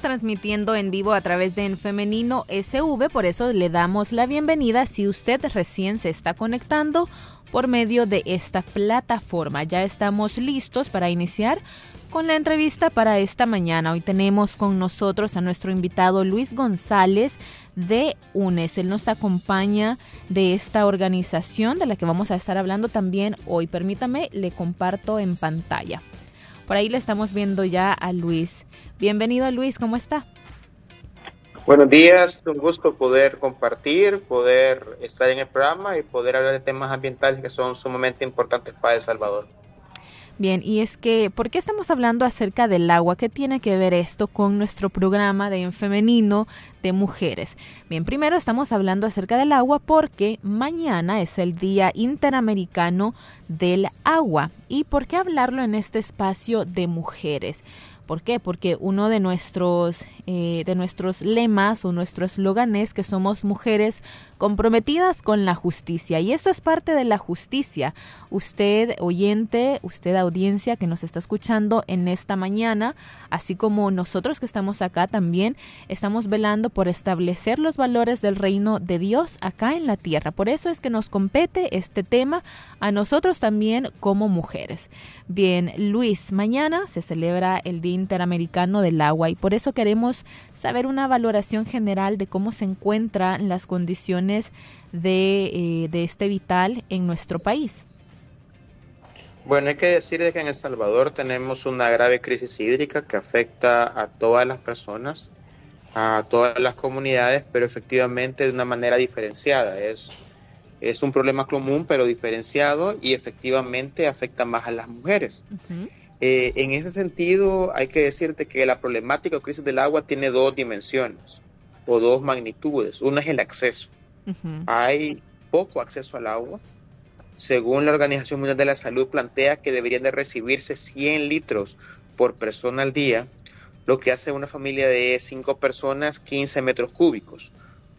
Transmitiendo en vivo a través de En Femenino SV, por eso le damos la bienvenida si usted recién se está conectando por medio de esta plataforma. Ya estamos listos para iniciar con la entrevista para esta mañana. Hoy tenemos con nosotros a nuestro invitado Luis González de UNES. Él nos acompaña de esta organización de la que vamos a estar hablando también hoy. Permítame, le comparto en pantalla. Por ahí le estamos viendo ya a Luis. Bienvenido Luis, ¿cómo está? Buenos días, un gusto poder compartir, poder estar en el programa y poder hablar de temas ambientales que son sumamente importantes para El Salvador. Bien, y es que, ¿por qué estamos hablando acerca del agua? ¿Qué tiene que ver esto con nuestro programa de en femenino de mujeres? Bien, primero estamos hablando acerca del agua porque mañana es el Día Interamericano del Agua. ¿Y por qué hablarlo en este espacio de mujeres? ¿Por qué? Porque uno de nuestros, eh, de nuestros lemas o nuestro eslogan es que somos mujeres comprometidas con la justicia. Y esto es parte de la justicia. Usted, oyente, usted, audiencia que nos está escuchando en esta mañana, así como nosotros que estamos acá también, estamos velando por establecer los valores del reino de Dios acá en la tierra. Por eso es que nos compete este tema a nosotros también como mujeres. Bien, Luis, mañana se celebra el Día Interamericano del Agua y por eso queremos saber una valoración general de cómo se encuentran las condiciones de, eh, de este vital en nuestro país. Bueno, hay que decir que en El Salvador tenemos una grave crisis hídrica que afecta a todas las personas, a todas las comunidades, pero efectivamente de una manera diferenciada. Es, es un problema común, pero diferenciado y efectivamente afecta más a las mujeres. Eh, en ese sentido, hay que decirte que la problemática o crisis del agua tiene dos dimensiones o dos magnitudes. Una es el acceso. Hay poco acceso al agua según la Organización Mundial de la Salud, plantea que deberían de recibirse 100 litros por persona al día, lo que hace una familia de 5 personas 15 metros cúbicos.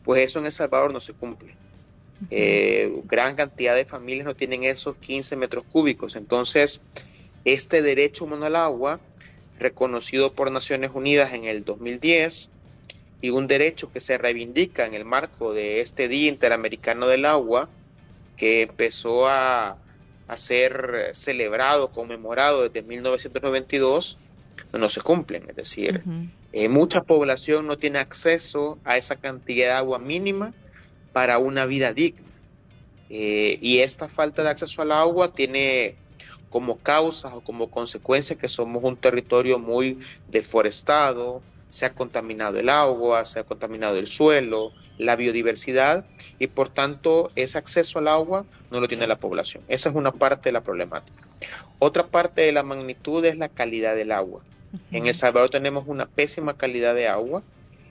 Pues eso en El Salvador no se cumple. Eh, gran cantidad de familias no tienen esos 15 metros cúbicos. Entonces, este derecho humano al agua, reconocido por Naciones Unidas en el 2010, y un derecho que se reivindica en el marco de este Día Interamericano del Agua, que empezó a, ser celebrado, conmemorado desde 1992, no se cumplen. Es decir, eh, mucha población no tiene acceso a esa cantidad de agua mínima para una vida digna. Eh, y esta falta de acceso al agua tiene como causa o como consecuencia que somos un territorio muy deforestado, se ha contaminado el agua, se ha contaminado el suelo, la biodiversidad y por tanto ese acceso al agua no lo tiene la población. Esa es una parte de la problemática. Otra parte de la magnitud es la calidad del agua. En El Salvador tenemos una pésima calidad de agua.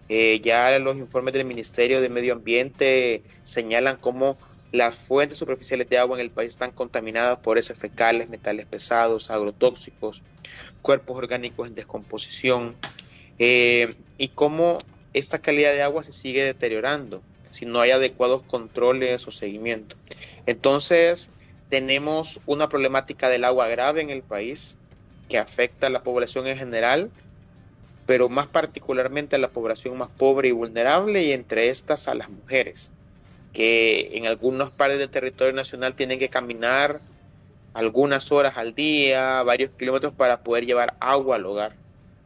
Eh, ya los informes del Ministerio de Medio Ambiente señalan cómo las fuentes superficiales de agua en el país están contaminadas por heces fecales, metales pesados, agrotóxicos, cuerpos orgánicos en descomposición, eh, y cómo esta calidad de agua se sigue deteriorando si no hay adecuados controles o seguimiento. Entonces, tenemos una problemática del agua grave en el país que afecta a la población en general, pero más particularmente a la población más pobre y vulnerable y entre estas a las mujeres, que en algunos partes del territorio nacional tienen que caminar algunas horas al día, varios kilómetros para poder llevar agua al hogar.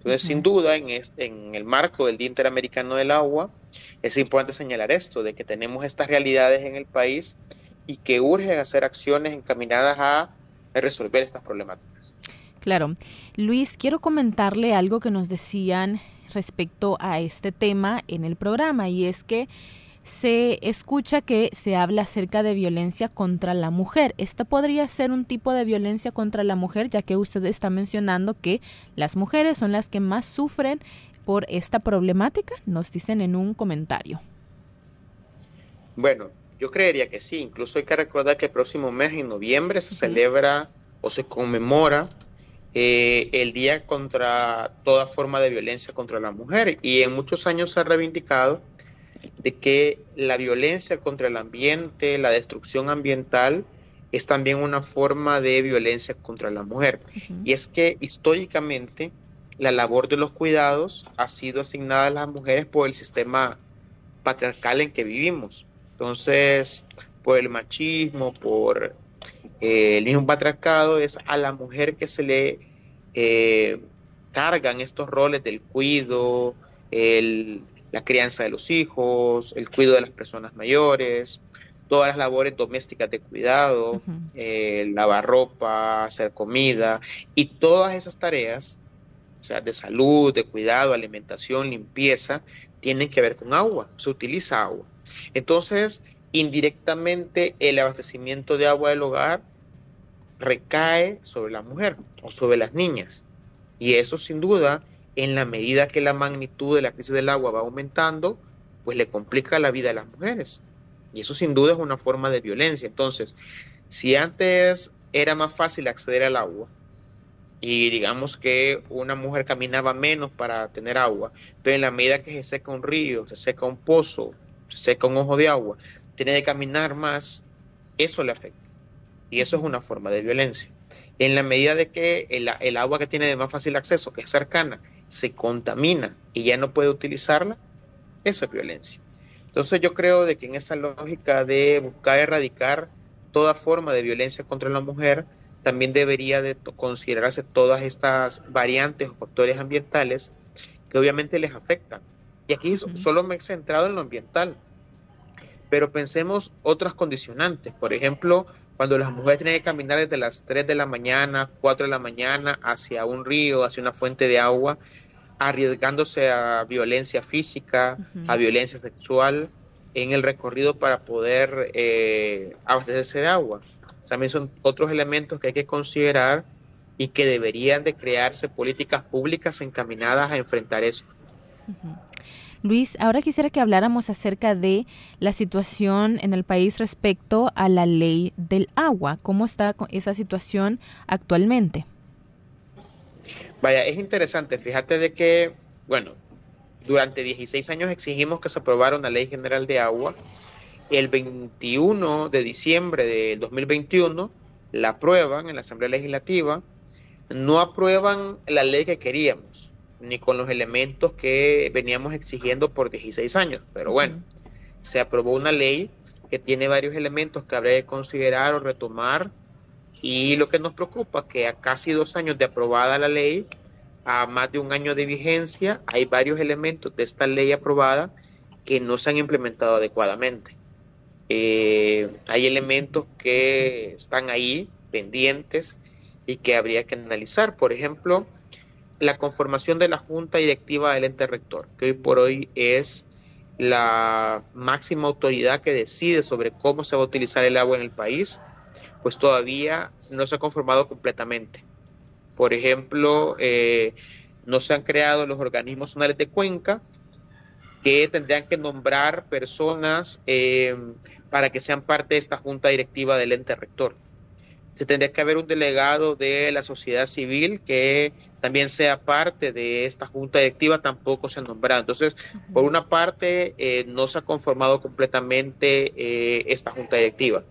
Entonces, sin duda, en, en el marco del Día Interamericano del Agua, es importante señalar esto, de que tenemos estas realidades en el país y que urge hacer acciones encaminadas a resolver estas problemáticas. Claro. Luis, quiero comentarle algo que nos decían respecto a este tema en el programa y es que se escucha que se habla acerca de violencia contra la mujer. ¿Esta podría ser un tipo de violencia contra la mujer, ya que usted está mencionando que las mujeres son las que más sufren por esta problemática? Nos dicen en un comentario. Bueno, yo creería que sí. Incluso hay que recordar que el próximo mes, en noviembre, se celebra o se conmemora eh, el Día contra toda forma de violencia contra la mujer. Y en muchos años se ha reivindicado de que la violencia contra el ambiente, la destrucción ambiental, es también una forma de violencia contra la mujer. Y es que históricamente la labor de los cuidados ha sido asignada a las mujeres por el sistema patriarcal en que vivimos. Entonces, por el machismo, por eh, el mismo patriarcado, es a la mujer que se le eh, cargan estos roles del cuido, la crianza de los hijos, el cuidado de las personas mayores, todas las labores domésticas de cuidado, eh, lavar ropa, hacer comida y todas esas tareas, o sea, de salud, de cuidado, alimentación, limpieza, tienen que ver con agua, se utiliza agua. Entonces, indirectamente el abastecimiento de agua del hogar recae sobre la mujer o sobre las niñas. Y eso sin duda, en la medida que la magnitud de la crisis del agua va aumentando, pues le complica la vida a las mujeres. Y eso sin duda es una forma de violencia. Entonces, si antes era más fácil acceder al agua, y digamos que una mujer caminaba menos para tener agua, pero en la medida que se seca un río, se seca un pozo, se seca un ojo de agua, tiene que caminar más, eso le afecta. Y eso es una forma de violencia. En la medida de que el, el agua que tiene de más fácil acceso, que es cercana, se contamina y ya no puede utilizarla, eso es violencia. Entonces yo creo de que en esa lógica de buscar erradicar toda forma de violencia contra la mujer, también debería de considerarse todas estas variantes o factores ambientales que obviamente les afectan. Y aquí solo me he centrado en lo ambiental, pero pensemos otras condicionantes. Por ejemplo, cuando las mujeres tienen que caminar desde las 3 de la mañana, 4 de la mañana hacia un río, hacia una fuente de agua, arriesgándose a violencia física, a violencia sexual en el recorrido para poder eh, abastecerse de agua. También son otros elementos que hay que considerar y que deberían de crearse políticas públicas encaminadas a enfrentar eso. Luis, ahora quisiera que habláramos acerca de la situación en el país respecto a la ley del agua. ¿Cómo está esa situación actualmente? Vaya, es interesante, fíjate de que, bueno, durante 16 años exigimos que se aprobara una ley general de agua. El 21 de diciembre del 2021 la aprueban en la Asamblea Legislativa. No aprueban la ley que queríamos, ni con los elementos que veníamos exigiendo por 16 años. Pero bueno, se aprobó una ley que tiene varios elementos que habría que considerar o retomar y lo que nos preocupa que a casi dos años de aprobada la ley, a más de un año de vigencia, hay varios elementos de esta ley aprobada que no se han implementado adecuadamente. Eh, hay elementos que están ahí pendientes y que habría que analizar. Por ejemplo, la conformación de la Junta Directiva del ente rector, que hoy por hoy es la máxima autoridad que decide sobre cómo se va a utilizar el agua en el país pues todavía no se ha conformado completamente. Por ejemplo, eh, no se han creado los organismos zonales de cuenca que tendrían que nombrar personas eh, para que sean parte de esta junta directiva del ente rector. Se tendría que haber un delegado de la sociedad civil que también sea parte de esta junta directiva, tampoco se ha nombrado. Entonces, por una parte, eh, no se ha conformado completamente esta junta directiva.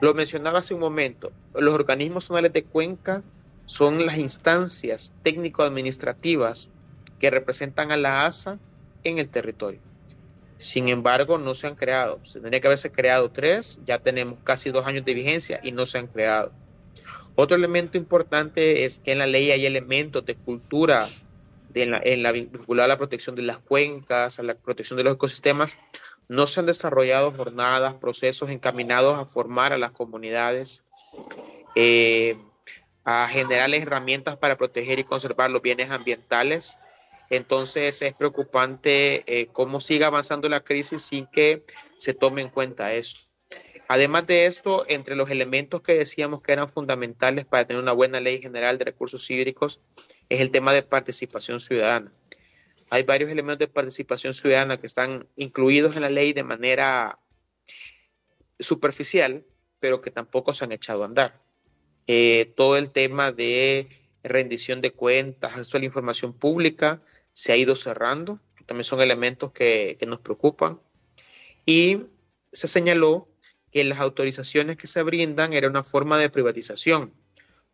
Lo mencionaba hace un momento, los organismos zonales de cuenca son las instancias técnico-administrativas que representan a la ASA en el territorio. Sin embargo, no se han creado. Se tendría que haberse creado tres, ya tenemos casi dos años de vigencia y no se han creado. Otro elemento importante es que en la ley hay elementos de cultura en la, vinculada a la protección de las cuencas, a la protección de los ecosistemas, no se han desarrollado jornadas, procesos encaminados a formar a las comunidades, eh, a generar herramientas para proteger y conservar los bienes ambientales. Entonces es preocupante eh, cómo sigue avanzando la crisis sin que se tome en cuenta eso. Además de esto, entre los elementos que decíamos que eran fundamentales para tener una buena ley general de recursos hídricos es el tema de participación ciudadana. Hay varios elementos de participación ciudadana que están incluidos en la ley de manera superficial, pero que tampoco se han echado a andar. Eh, todo el tema de rendición de cuentas, acceso a la información pública, se ha ido cerrando, también son elementos que, nos preocupan. Y se señaló que las autorizaciones que se brindan era una forma de privatización,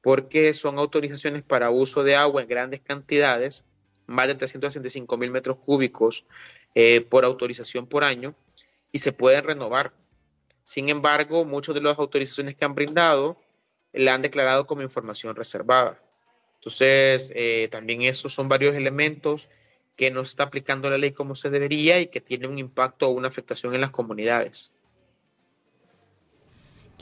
porque son autorizaciones para uso de agua en grandes cantidades, más de 365 mil metros cúbicos eh, por autorización por año, y se pueden renovar. Sin embargo, muchas de las autorizaciones que han brindado la han declarado como información reservada. Entonces, eh, también esos son varios elementos que no está aplicando la ley como se debería y que tiene un impacto o una afectación en las comunidades.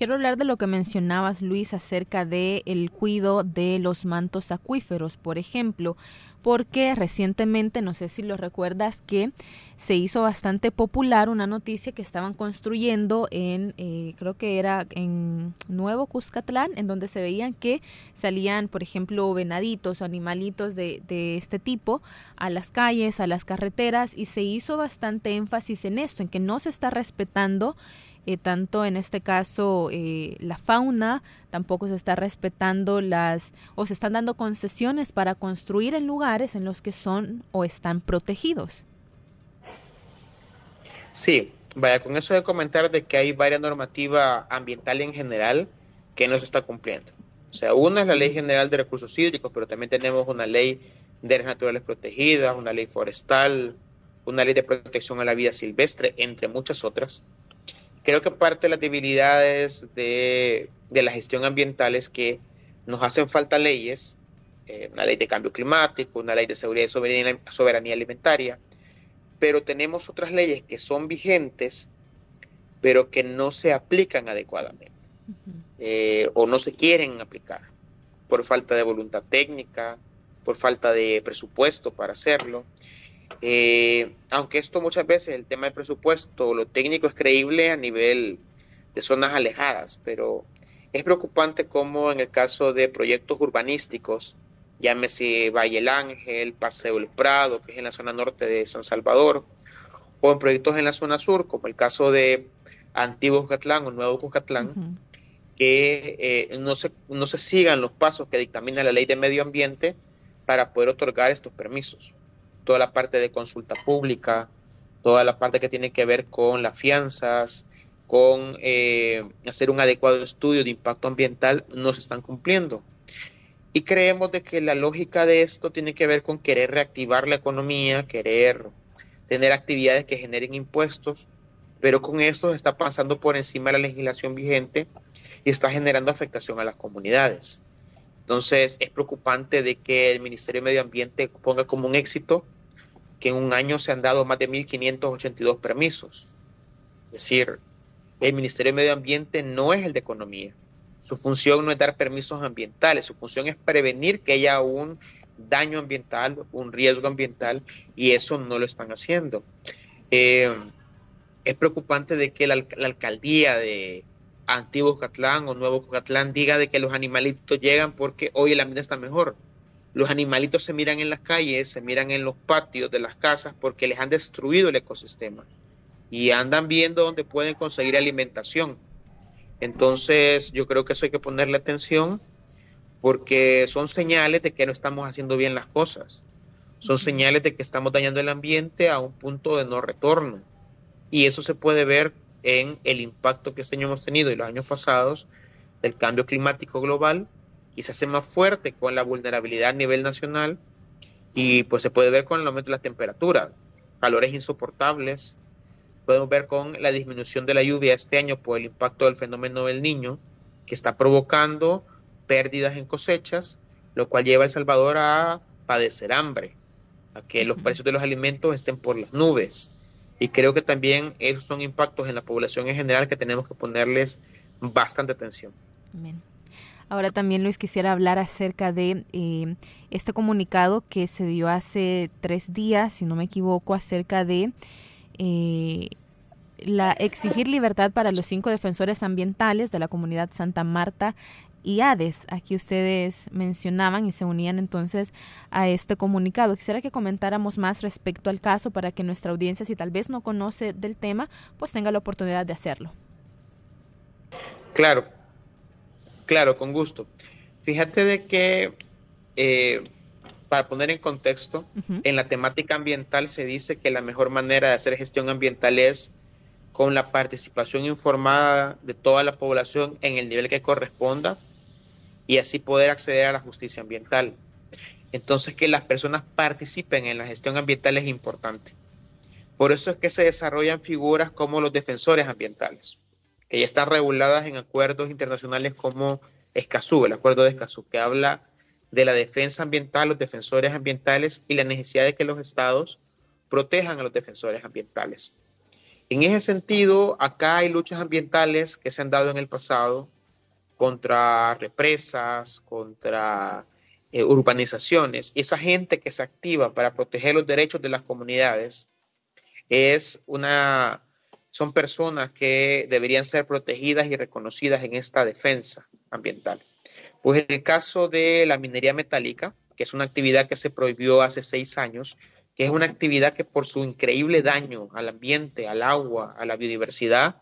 Quiero hablar de lo que mencionabas, Luis, acerca de el cuidado de los mantos acuíferos, por ejemplo, porque recientemente, no sé si lo recuerdas, que se hizo bastante popular una noticia que estaban construyendo en, eh, creo que era en Nuevo Cuscatlán, en donde se veían que salían, por ejemplo, venaditos o animalitos de este tipo a las calles, a las carreteras, y se hizo bastante énfasis en esto, en que no se está respetando eh, tanto en este caso eh, la fauna, tampoco se está respetando las o se están dando concesiones para construir en lugares en los que son o están protegidos. Sí, vaya, con eso de comentar de que hay varias normativa ambiental en general que no se está cumpliendo. O sea, una es la Ley General de Recursos Hídricos, pero también tenemos una ley de áreas naturales protegidas, una ley forestal, una ley de protección a la vida silvestre, entre muchas otras. Creo que parte de las debilidades de, la gestión ambiental es que nos hacen falta leyes, eh, una ley de cambio climático, una ley de seguridad y soberanía, alimentaria, pero tenemos otras leyes que son vigentes, pero que no se aplican adecuadamente eh, o no se quieren aplicar por falta de voluntad técnica, por falta de presupuesto para hacerlo. Eh, aunque esto muchas veces, el tema del presupuesto, lo técnico es creíble a nivel de zonas alejadas, pero es preocupante como en el caso de proyectos urbanísticos, llámese Valle el Ángel, Paseo El Prado, que es en la zona norte de San Salvador, o en proyectos en la zona sur, como el caso de Antiguo Cucatlán o Nuevo Cucatlán, que eh, no, se, no se sigan los pasos que dictamina la ley de medio ambiente para poder otorgar estos permisos toda la parte de consulta pública, toda la parte que tiene que ver con las fianzas, con eh, hacer un adecuado estudio de impacto ambiental, no se están cumpliendo. Y creemos de que la lógica de esto tiene que ver con querer reactivar la economía, querer tener actividades que generen impuestos, pero con eso está pasando por encima de la legislación vigente y está generando afectación a las comunidades. Entonces es preocupante de que el Ministerio de Medio Ambiente ponga como un éxito que en un año se han dado más de 1.582 permisos. Es decir, el Ministerio de Medio Ambiente no es el de Economía. Su función no es dar permisos ambientales, su función es prevenir que haya un daño ambiental, un riesgo ambiental, y eso no lo están haciendo. Eh, es preocupante de que la alcaldía de, Antiguo Catlán o Nuevo Catlán diga de que los animalitos llegan porque hoy el ambiente está mejor. Los animalitos se miran en las calles, se miran en los patios de las casas porque les han destruido el ecosistema y andan viendo dónde pueden conseguir alimentación. Entonces yo creo que eso hay que ponerle atención porque son señales de que no estamos haciendo bien las cosas. Son señales de que estamos dañando el ambiente a un punto de no retorno. Y eso se puede ver en el impacto que este año hemos tenido y los años pasados del cambio climático global y se hace más fuerte con la vulnerabilidad a nivel nacional y pues se puede ver con el aumento de la temperatura, calores insoportables, podemos ver con la disminución de la lluvia este año por el impacto del fenómeno del niño que está provocando pérdidas en cosechas, lo cual lleva a El Salvador a padecer hambre, a que los precios de los alimentos estén por las nubes. Y creo que también esos son impactos en la población en general que tenemos que ponerles bastante atención. Ahora también Luis quisiera hablar acerca de eh, este comunicado que se dio hace tres días, si no me equivoco, acerca de eh, la exigir libertad para los cinco defensores ambientales de la comunidad Santa Marta y ADES. Aquí ustedes mencionaban y se unían entonces a este comunicado. Quisiera que comentáramos más respecto al caso para que nuestra audiencia, si tal vez no conoce del tema, pues tenga la oportunidad de hacerlo. Claro, claro, con gusto. Fíjate de que, eh, para poner en contexto, en la temática ambiental se dice que la mejor manera de hacer gestión ambiental es con la participación informada de toda la población en el nivel que corresponda y así poder acceder a la justicia ambiental. Entonces, que las personas participen en la gestión ambiental es importante. Por eso es que se desarrollan figuras como los defensores ambientales, que ya están reguladas en acuerdos internacionales como Escazú, el acuerdo de Escazú, que habla de la defensa ambiental, los defensores ambientales y la necesidad de que los estados protejan a los defensores ambientales. En ese sentido, acá hay luchas ambientales que se han dado en el pasado contra represas, contra eh, urbanizaciones. Esa gente que se activa para proteger los derechos de las comunidades es una, son personas que deberían ser protegidas y reconocidas en esta defensa ambiental. Pues en el caso de la minería metálica, que es una actividad que se prohibió hace seis años, que es una actividad que por su increíble daño al ambiente, al agua, a la biodiversidad,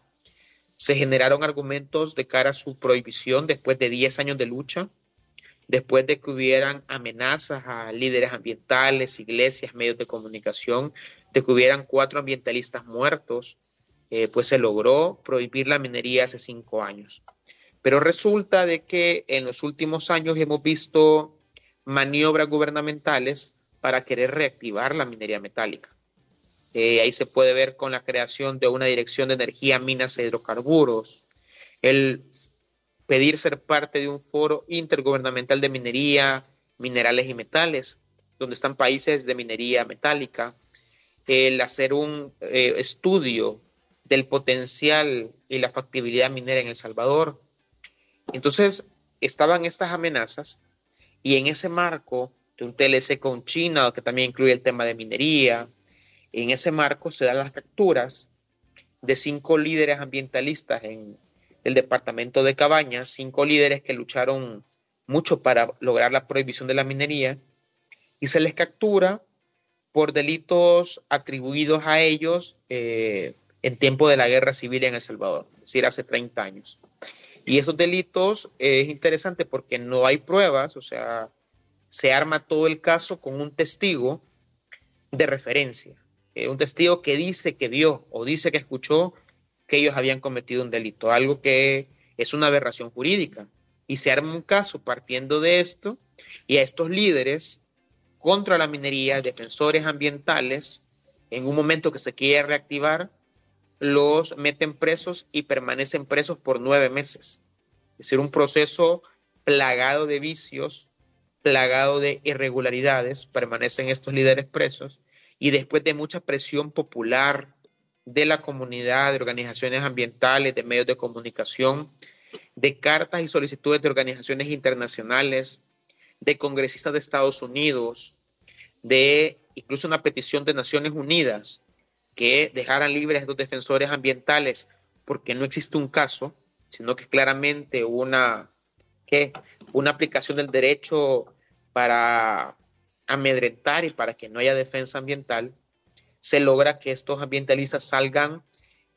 se generaron argumentos de cara a su prohibición después de diez años de lucha, después de que hubieran amenazas a líderes ambientales, iglesias, medios de comunicación, de que hubieran cuatro ambientalistas muertos, eh, pues se logró prohibir la minería hace cinco años. Pero resulta de que en los últimos años hemos visto maniobras gubernamentales para querer reactivar la minería metálica. Eh, ahí se puede ver con la creación de una dirección de energía, minas e hidrocarburos, el pedir ser parte de un foro intergubernamental de minería, minerales y metales, donde están países de minería metálica, el hacer un eh, estudio del potencial y la factibilidad minera en El Salvador. Entonces, estaban estas amenazas y en ese marco de un TLC con China, que también incluye el tema de minería, en ese marco se dan las capturas de cinco líderes ambientalistas en el departamento de Cabañas, cinco líderes que lucharon mucho para lograr la prohibición de la minería, y se les captura por delitos atribuidos a ellos eh, en tiempo de la guerra civil en El Salvador, es decir, hace 30 años. Y esos delitos eh, es interesante porque no hay pruebas, o sea, se arma todo el caso con un testigo de referencia, eh, un testigo que dice que vio o dice que escuchó que ellos habían cometido un delito, algo que es una aberración jurídica. Y se arma un caso partiendo de esto y a estos líderes contra la minería, defensores ambientales, en un momento que se quiere reactivar, los meten presos y permanecen presos por nueve meses. Es decir, un proceso plagado de vicios, plagado de irregularidades, permanecen estos líderes presos y después de mucha presión popular de la comunidad, de organizaciones ambientales, de medios de comunicación, de cartas y solicitudes de organizaciones internacionales, de congresistas de Estados Unidos, de incluso una petición de Naciones Unidas que dejaran libres a estos defensores ambientales, porque no existe un caso, sino que claramente una, ¿qué? una aplicación del derecho para amedrentar y para que no haya defensa ambiental, se logra que estos ambientalistas salgan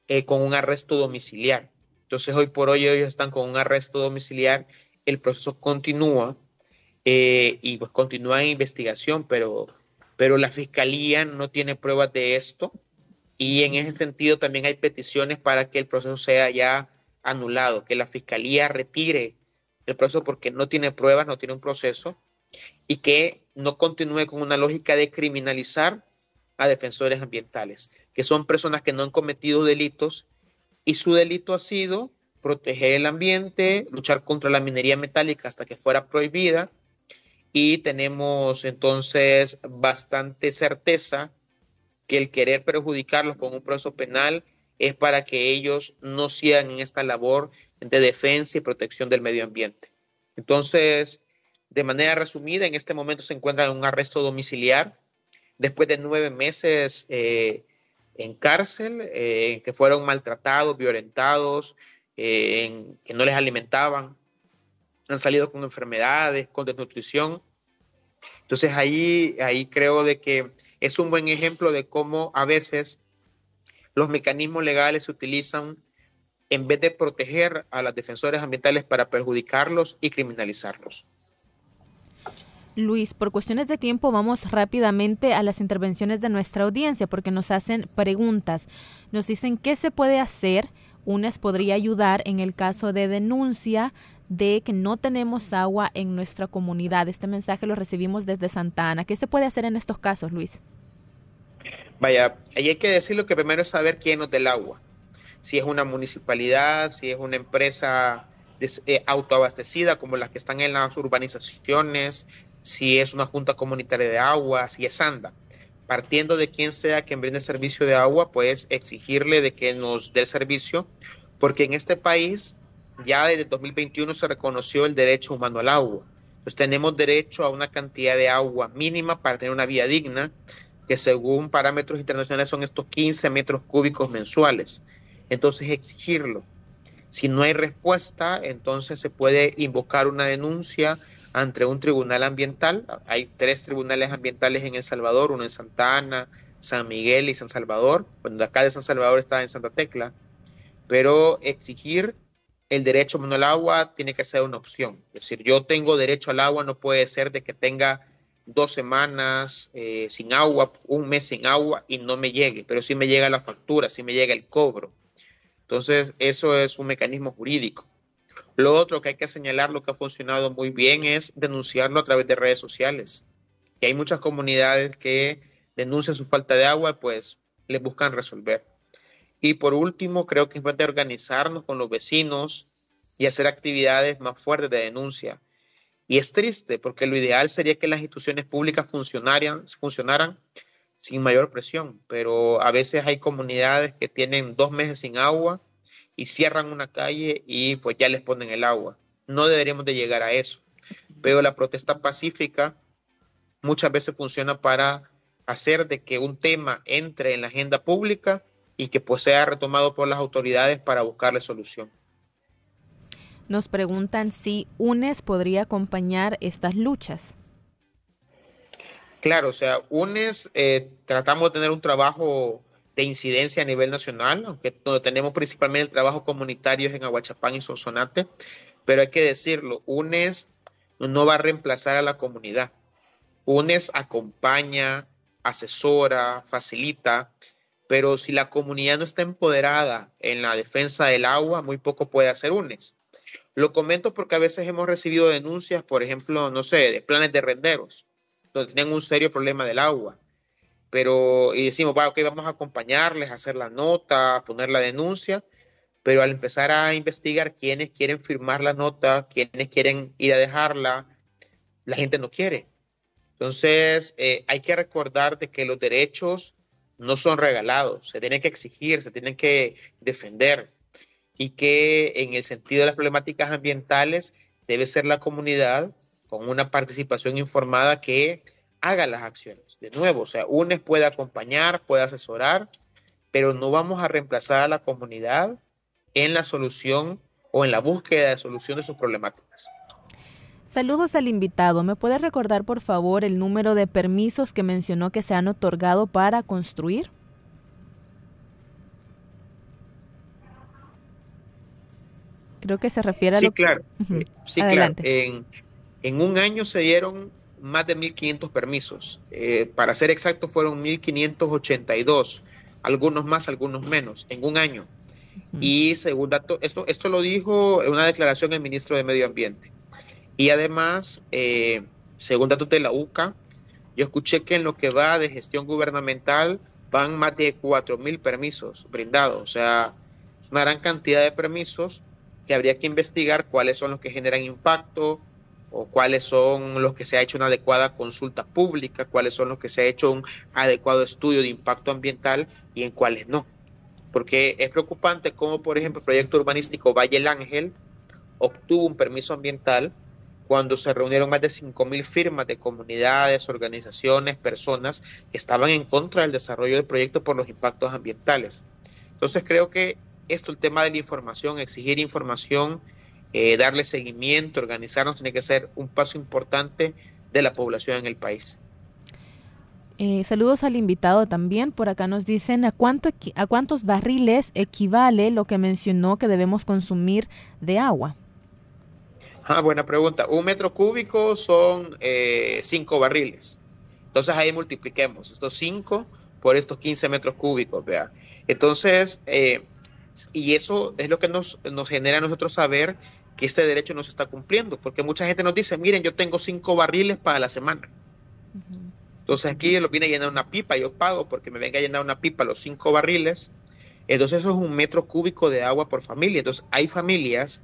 eh, con un arresto domiciliar. Entonces, hoy por hoy ellos están con un arresto domiciliar, el proceso continúa eh, y pues continúa en investigación, pero, pero la fiscalía no tiene pruebas de esto. Y en ese sentido también hay peticiones para que el proceso sea ya anulado, que la fiscalía retire el proceso porque no tiene pruebas, no tiene un proceso y que no continúe con una lógica de criminalizar a defensores ambientales, que son personas que no han cometido delitos y su delito ha sido proteger el ambiente, luchar contra la minería metálica hasta que fuera prohibida y tenemos entonces bastante certeza que el querer perjudicarlos con un proceso penal es para que ellos no sigan en esta labor de defensa y protección del medio ambiente. Entonces, de manera resumida, en este momento se encuentran en un arresto domiciliar después de nueve meses eh, en cárcel, eh, que fueron maltratados, violentados, eh, que no les alimentaban, han salido con enfermedades, con desnutrición. Entonces ahí, ahí creo de que es un buen ejemplo de cómo a veces los mecanismos legales se utilizan en vez de proteger a los defensores ambientales para perjudicarlos y criminalizarlos. Luis, por cuestiones de tiempo vamos rápidamente a las intervenciones de nuestra audiencia porque nos hacen preguntas. Nos dicen qué se puede hacer. UNES podría ayudar en el caso de denuncia de que no tenemos agua en nuestra comunidad. Este mensaje lo recibimos desde Santa Ana. ¿Qué se puede hacer en estos casos, Luis? Vaya, ahí hay que decir lo que primero es saber quién nos el agua. Si es una municipalidad, si es una empresa eh, autoabastecida como las que están en las urbanizaciones, si es una junta comunitaria de agua, si es ANDA. Partiendo de quien sea quien brinde servicio de agua, pues exigirle de que nos dé el servicio, porque en este país ya desde 2021 se reconoció el derecho humano al agua. Entonces tenemos derecho a una cantidad de agua mínima para tener una vida digna, que según parámetros internacionales son estos 15 metros cúbicos mensuales. Entonces exigirlo. Si no hay respuesta, entonces se puede invocar una denuncia ante un tribunal ambiental. Hay tres tribunales ambientales en El Salvador, uno en Santa Ana, San Miguel y San Salvador. Bueno, acá de San Salvador está en Santa Tecla. Pero exigir el derecho al agua tiene que ser una opción. Es decir, yo tengo derecho al agua, no puede ser de que tenga dos semanas eh, sin agua, un mes sin agua y no me llegue, pero sí me llega la factura, sí me llega el cobro. Entonces, eso es un mecanismo jurídico. Lo otro que hay que señalar, lo que ha funcionado muy bien, es denunciarlo a través de redes sociales. Que hay muchas comunidades que denuncian su falta de agua, pues les buscan resolver. Y por último, creo que es de organizarnos con los vecinos y hacer actividades más fuertes de denuncia. Y es triste porque lo ideal sería que las instituciones públicas funcionaran, funcionaran sin mayor presión, pero a veces hay comunidades que tienen dos meses sin agua y cierran una calle y pues ya les ponen el agua. No deberíamos de llegar a eso. Pero la protesta pacífica muchas veces funciona para hacer de que un tema entre en la agenda pública y que pues sea retomado por las autoridades para buscarle solución. Nos preguntan si UNES podría acompañar estas luchas. Claro, o sea, UNES eh, tratamos de tener un trabajo de incidencia a nivel nacional, aunque donde tenemos principalmente el trabajo comunitario es en Aguachapán y Sonsonate, pero hay que decirlo, UNES no va a reemplazar a la comunidad. UNES acompaña, asesora, facilita, pero si la comunidad no está empoderada en la defensa del agua, muy poco puede hacer UNES. Lo comento porque a veces hemos recibido denuncias, por ejemplo, no sé, de planes de renderos, donde tienen un serio problema del agua pero y decimos, va, ok, vamos a acompañarles, a hacer la nota, a poner la denuncia, pero al empezar a investigar quiénes quieren firmar la nota, quiénes quieren ir a dejarla, la gente no quiere. Entonces, eh, hay que recordar de que los derechos no son regalados, se tienen que exigir, se tienen que defender y que en el sentido de las problemáticas ambientales debe ser la comunidad con una participación informada que haga las acciones. De nuevo, o sea, UNES puede acompañar, puede asesorar, pero no vamos a reemplazar a la comunidad en la solución o en la búsqueda de solución de sus problemáticas. Saludos al invitado. ¿Me puede recordar, por favor, el número de permisos que mencionó que se han otorgado para construir? Creo que se refiere a sí, lo claro. Sí, claro. En, en un año se dieron más de 1.500 permisos. Eh, para ser exacto, fueron 1.582, algunos más, algunos menos, en un año. Y según dato, esto, esto lo dijo en una declaración el ministro de Medio Ambiente. Y además, eh, según datos de la UCA, yo escuché que en lo que va de gestión gubernamental van más de 4.000 permisos brindados. O sea, es una gran cantidad de permisos que habría que investigar cuáles son los que generan impacto, o cuáles son los que se ha hecho una adecuada consulta pública, cuáles son los que se ha hecho un adecuado estudio de impacto ambiental y en cuáles no. Porque es preocupante como, por ejemplo, el proyecto urbanístico Valle el Ángel obtuvo un permiso ambiental cuando se reunieron más de 5.000 firmas de comunidades, organizaciones, personas que estaban en contra del desarrollo del proyecto por los impactos ambientales. Entonces creo que esto, el tema de la información, exigir información, eh, darle seguimiento, organizarnos, tiene que ser un paso importante de la población en el país. Eh, saludos al invitado también. Por acá nos dicen a, cuánto, a cuántos barriles equivale lo que mencionó que debemos consumir de agua. Ah, buena pregunta. Un metro cúbico son eh, cinco barriles. Entonces ahí multipliquemos estos cinco por estos 15 metros cúbicos, vea. Entonces, eh, y eso es lo que nos, nos genera a nosotros saber que este derecho no se está cumpliendo, porque mucha gente nos dice, miren, yo tengo cinco barriles para la semana. Entonces aquí lo viene a llenar una pipa, yo pago porque me venga a llenar una pipa los cinco barriles. Entonces eso es un metro cúbico de agua por familia. Entonces hay familias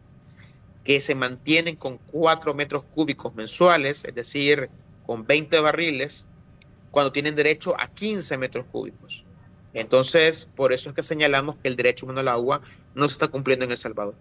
que se mantienen con cuatro metros cúbicos mensuales, es decir, con 20 barriles, cuando tienen derecho a 15 metros cúbicos. Entonces, por eso es que señalamos que el derecho humano al agua no se está cumpliendo en El Salvador.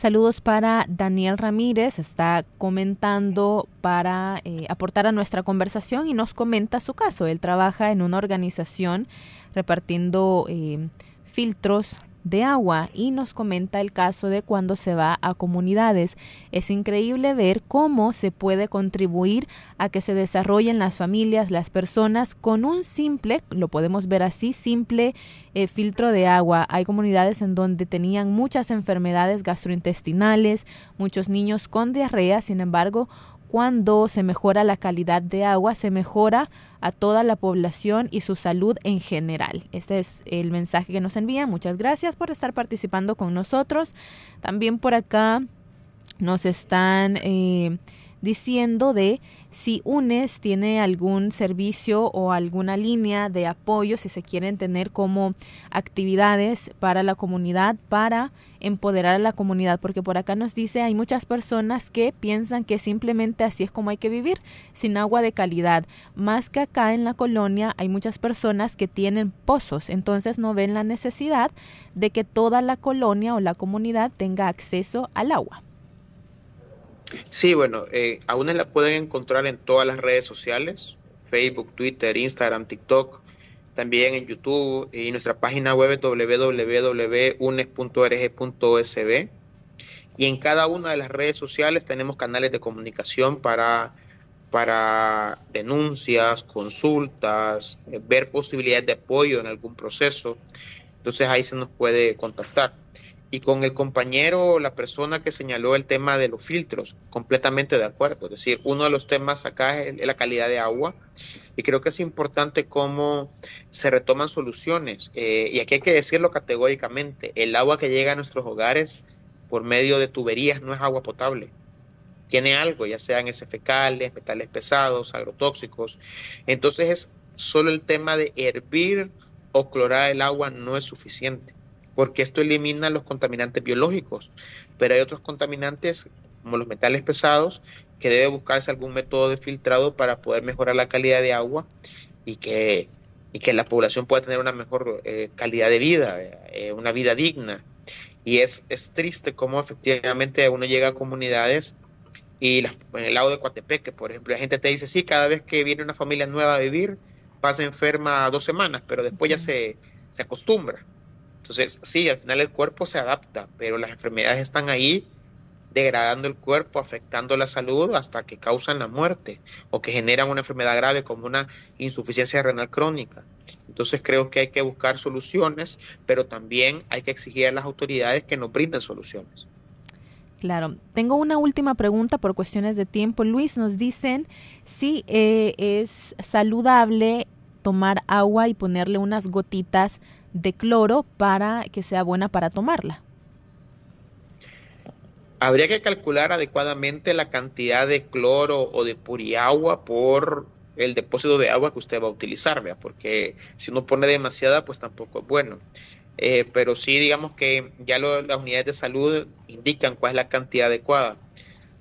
Saludos para Daniel Ramírez, está comentando para eh, aportar a nuestra conversación y nos comenta su caso. Él trabaja en una organización repartiendo eh, filtros de agua y nos comenta el caso de cuando se va a comunidades. Es increíble ver cómo se puede contribuir a que se desarrollen las familias, las personas con un simple, lo podemos ver así, simple eh, filtro de agua. Hay comunidades en donde tenían muchas enfermedades gastrointestinales, muchos niños con diarrea, sin embargo, cuando se mejora la calidad de agua, se mejora a toda la población y su salud en general. Este es el mensaje que nos envían. Muchas gracias por estar participando con nosotros. También por acá nos están eh, diciendo de si UNES tiene algún servicio o alguna línea de apoyo, si se quieren tener como actividades para la comunidad, para empoderar a la comunidad, porque por acá nos dice hay muchas personas que piensan que simplemente así es como hay que vivir, sin agua de calidad. Más que acá en la colonia hay muchas personas que tienen pozos, entonces no ven la necesidad de que toda la colonia o la comunidad tenga acceso al agua. Sí, bueno, eh, aún la pueden encontrar en todas las redes sociales, Facebook, Twitter, Instagram, TikTok, también en YouTube y nuestra página web www.unes.org.sb. Y en cada una de las redes sociales tenemos canales de comunicación para, para denuncias, consultas, eh, ver posibilidades de apoyo en algún proceso. Entonces ahí se nos puede contactar y con el compañero, la persona que señaló el tema de los filtros, completamente de acuerdo. Es decir, uno de los temas acá es la calidad de agua y creo que es importante cómo se retoman soluciones. Eh, y aquí hay que decirlo categóricamente, el agua que llega a nuestros hogares por medio de tuberías no es agua potable. Tiene algo, ya sean ese fecales, metales pesados, agrotóxicos. Entonces es solo el tema de hervir o clorar el agua no es suficiente porque esto elimina los contaminantes biológicos, pero hay otros contaminantes como los metales pesados que debe buscarse algún método de filtrado para poder mejorar la calidad de agua y que, y que la población pueda tener una mejor eh, calidad de vida, eh, una vida digna. Y es, es triste cómo efectivamente uno llega a comunidades y en el lado de Coatepeque, por ejemplo, la gente te dice, sí, cada vez que viene una familia nueva a vivir, pasa enferma dos semanas, pero después ya se, se acostumbra. Entonces, sí, al final el cuerpo se adapta, pero las enfermedades están ahí degradando el cuerpo, afectando la salud hasta que causan la muerte o que generan una enfermedad grave como una insuficiencia renal crónica. Entonces creo que hay que buscar soluciones, pero también hay que exigir a las autoridades que nos brinden soluciones. Claro, tengo una última pregunta por cuestiones de tiempo. Luis, nos dicen si eh, es saludable tomar agua y ponerle unas gotitas de cloro para que sea buena para tomarla? Habría que calcular adecuadamente la cantidad de cloro o de puriagua por el depósito de agua que usted va a utilizar, porque si uno pone demasiada, pues tampoco es bueno. Eh, pero sí, digamos que ya las unidades de salud indican cuál es la cantidad adecuada.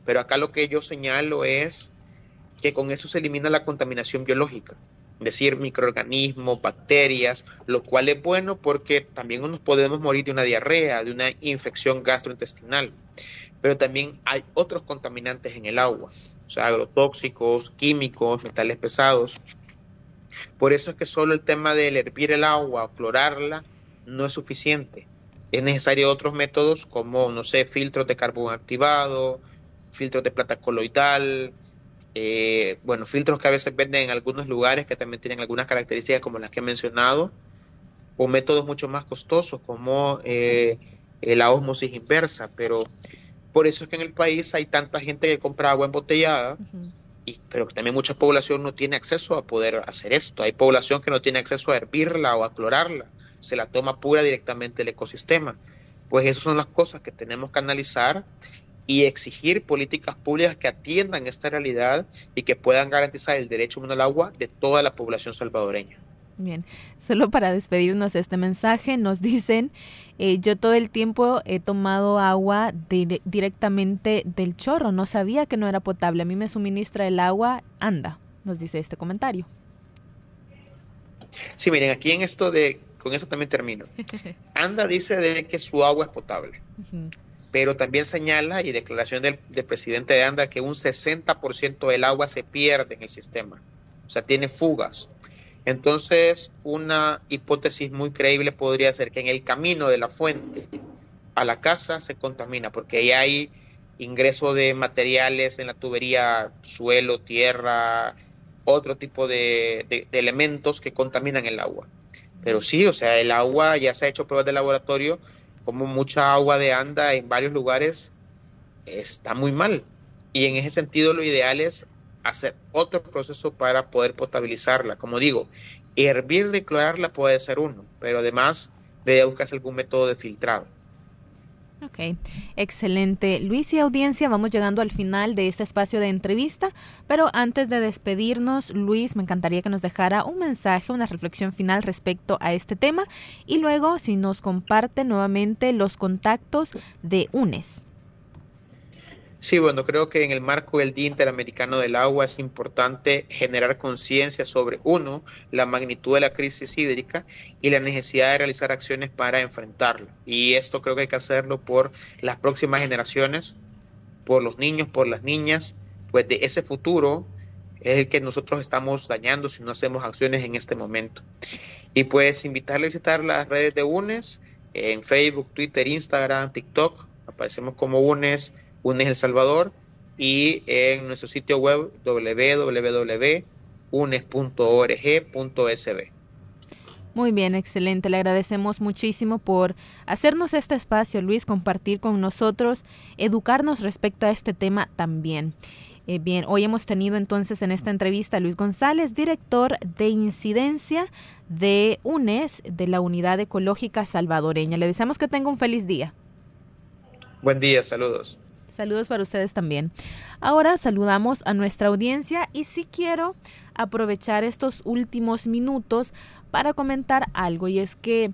Pero acá lo que yo señalo es que con eso se elimina la contaminación biológica decir microorganismos, bacterias, lo cual es bueno porque también nos podemos morir de una diarrea, de una infección gastrointestinal. Pero también hay otros contaminantes en el agua, o sea, agrotóxicos, químicos, metales pesados. Por eso es que solo el tema de hervir el agua o clorarla no es suficiente. Es necesario otros métodos como, no sé, filtros de carbón activado, filtros de plata coloidal, eh, bueno, filtros que a veces venden en algunos lugares que también tienen algunas características como las que he mencionado, o métodos mucho más costosos como eh, la osmosis inversa, pero por eso es que en el país hay tanta gente que compra agua embotellada, y, pero también mucha población no tiene acceso a poder hacer esto. Hay población que no tiene acceso a hervirla o a clorarla, se la toma pura directamente del ecosistema. Pues esas son las cosas que tenemos que analizar y exigir políticas públicas que atiendan esta realidad y que puedan garantizar el derecho al agua de toda la población salvadoreña. Bien, solo para despedirnos de este mensaje, nos dicen, eh, yo todo el tiempo he tomado agua directamente del chorro, no sabía que no era potable, a mí me suministra el agua, anda, nos dice este comentario. Sí, miren, aquí en esto de, con eso también termino. Anda dice de que su agua es potable, pero también señala, y declaración del, presidente de Anda, que un 60% del agua se pierde en el sistema, o sea, tiene fugas. Entonces, una hipótesis muy creíble podría ser que en el camino de la fuente a la casa se contamina, porque ahí hay ingreso de materiales en la tubería, suelo, tierra, otro tipo de, elementos que contaminan el agua. Pero sí, o sea, el agua ya se ha hecho pruebas de laboratorio, como mucha agua de anda en varios lugares está muy mal. Y en ese sentido lo ideal es hacer otro proceso para poder potabilizarla. Como digo, hervir y clorarla puede ser uno, pero además debe buscarse algún método de filtrado. Ok, excelente. Luis y audiencia, vamos llegando al final de este espacio de entrevista, pero antes de despedirnos, Luis, me encantaría que nos dejara un mensaje, una reflexión final respecto a este tema y luego si nos comparte nuevamente los contactos de UNES. Sí, bueno, creo que en el marco del Día Interamericano del Agua es importante generar conciencia sobre, uno, la magnitud de la crisis hídrica y la necesidad de realizar acciones para enfrentarla. Y esto creo que hay que hacerlo por las próximas generaciones, por los niños, por las niñas, pues de ese futuro es el que nosotros estamos dañando si no hacemos acciones en este momento. Y pues invitarle a visitar las redes de UNES en Facebook, Twitter, Instagram, TikTok. Aparecemos como UNES UNES El Salvador y en nuestro sitio web www.unes.org.sb. Muy bien, excelente. Le agradecemos muchísimo por hacernos este espacio, Luis, compartir con nosotros, educarnos respecto a este tema también. Eh, bien, hoy hemos tenido entonces en esta entrevista a Luis González, director de incidencia de UNES, de la Unidad Ecológica Salvadoreña. Le deseamos que tenga un feliz día. Buen día, saludos. Saludos para ustedes también. Ahora saludamos a nuestra audiencia y sí quiero aprovechar estos últimos minutos para comentar algo y es que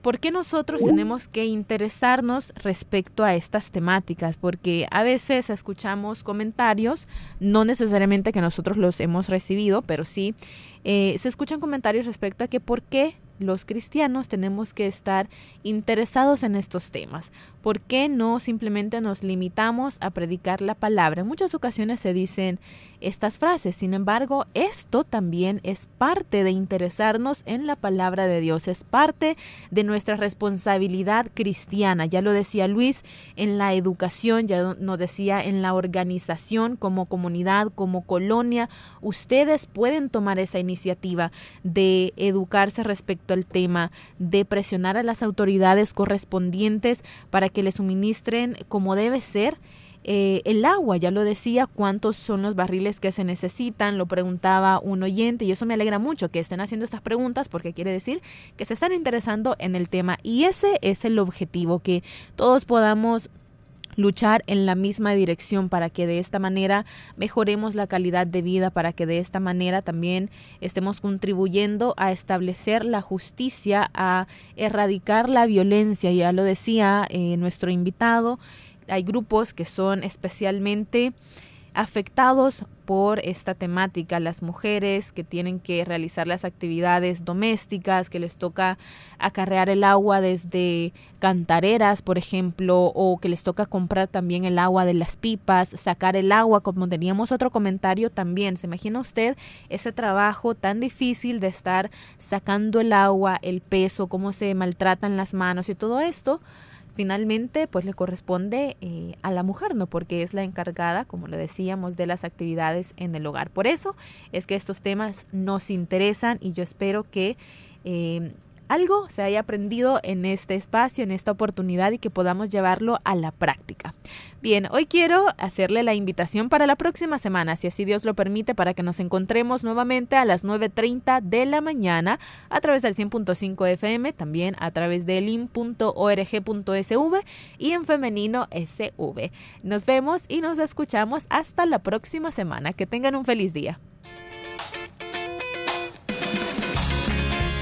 ¿por qué nosotros tenemos que interesarnos respecto a estas temáticas? Porque a veces escuchamos comentarios, no necesariamente que nosotros los hemos recibido, pero sí eh, se escuchan comentarios respecto a que por qué los cristianos tenemos que estar interesados en estos temas. ¿Por qué no simplemente nos limitamos a predicar la palabra? En muchas ocasiones se dicen estas frases, sin embargo, esto también es parte de interesarnos en la palabra de Dios, es parte de nuestra responsabilidad cristiana. Ya lo decía Luis, en la educación, ya nos decía en la organización como comunidad, como colonia, ustedes pueden tomar esa iniciativa de educarse respecto al tema, de presionar a las autoridades correspondientes para que le suministren como debe ser eh, el agua, ya lo decía, cuántos son los barriles que se necesitan, lo preguntaba un oyente y eso me alegra mucho que estén haciendo estas preguntas porque quiere decir que se están interesando en el tema y ese es el objetivo, que todos podamos luchar en la misma dirección para que de esta manera mejoremos la calidad de vida, para que de esta manera también estemos contribuyendo a establecer la justicia, a erradicar la violencia. Ya lo decía eh, nuestro invitado, hay grupos que son especialmente afectados por esta temática, las mujeres que tienen que realizar las actividades domésticas, que les toca acarrear el agua desde cantareras, por ejemplo, o que les toca comprar también el agua de las pipas, sacar el agua, como teníamos otro comentario también. ¿Se imagina usted ese trabajo tan difícil de estar sacando el agua, el peso, cómo se maltratan las manos y todo esto? Finalmente pues le corresponde eh, a la mujer, ¿no? Porque es la encargada, como lo decíamos, de las actividades en el hogar. Por eso es que estos temas nos interesan y yo espero que eh, algo se haya aprendido en este espacio, en esta oportunidad y que podamos llevarlo a la práctica. Bien, hoy quiero hacerle la invitación para la próxima semana, si así Dios lo permite, para que nos encontremos nuevamente a las 9.30 de la mañana a través del 100.5 FM, también a través de lin.org.sv y en femenino SV. Nos vemos y nos escuchamos hasta la próxima semana. Que tengan un feliz día.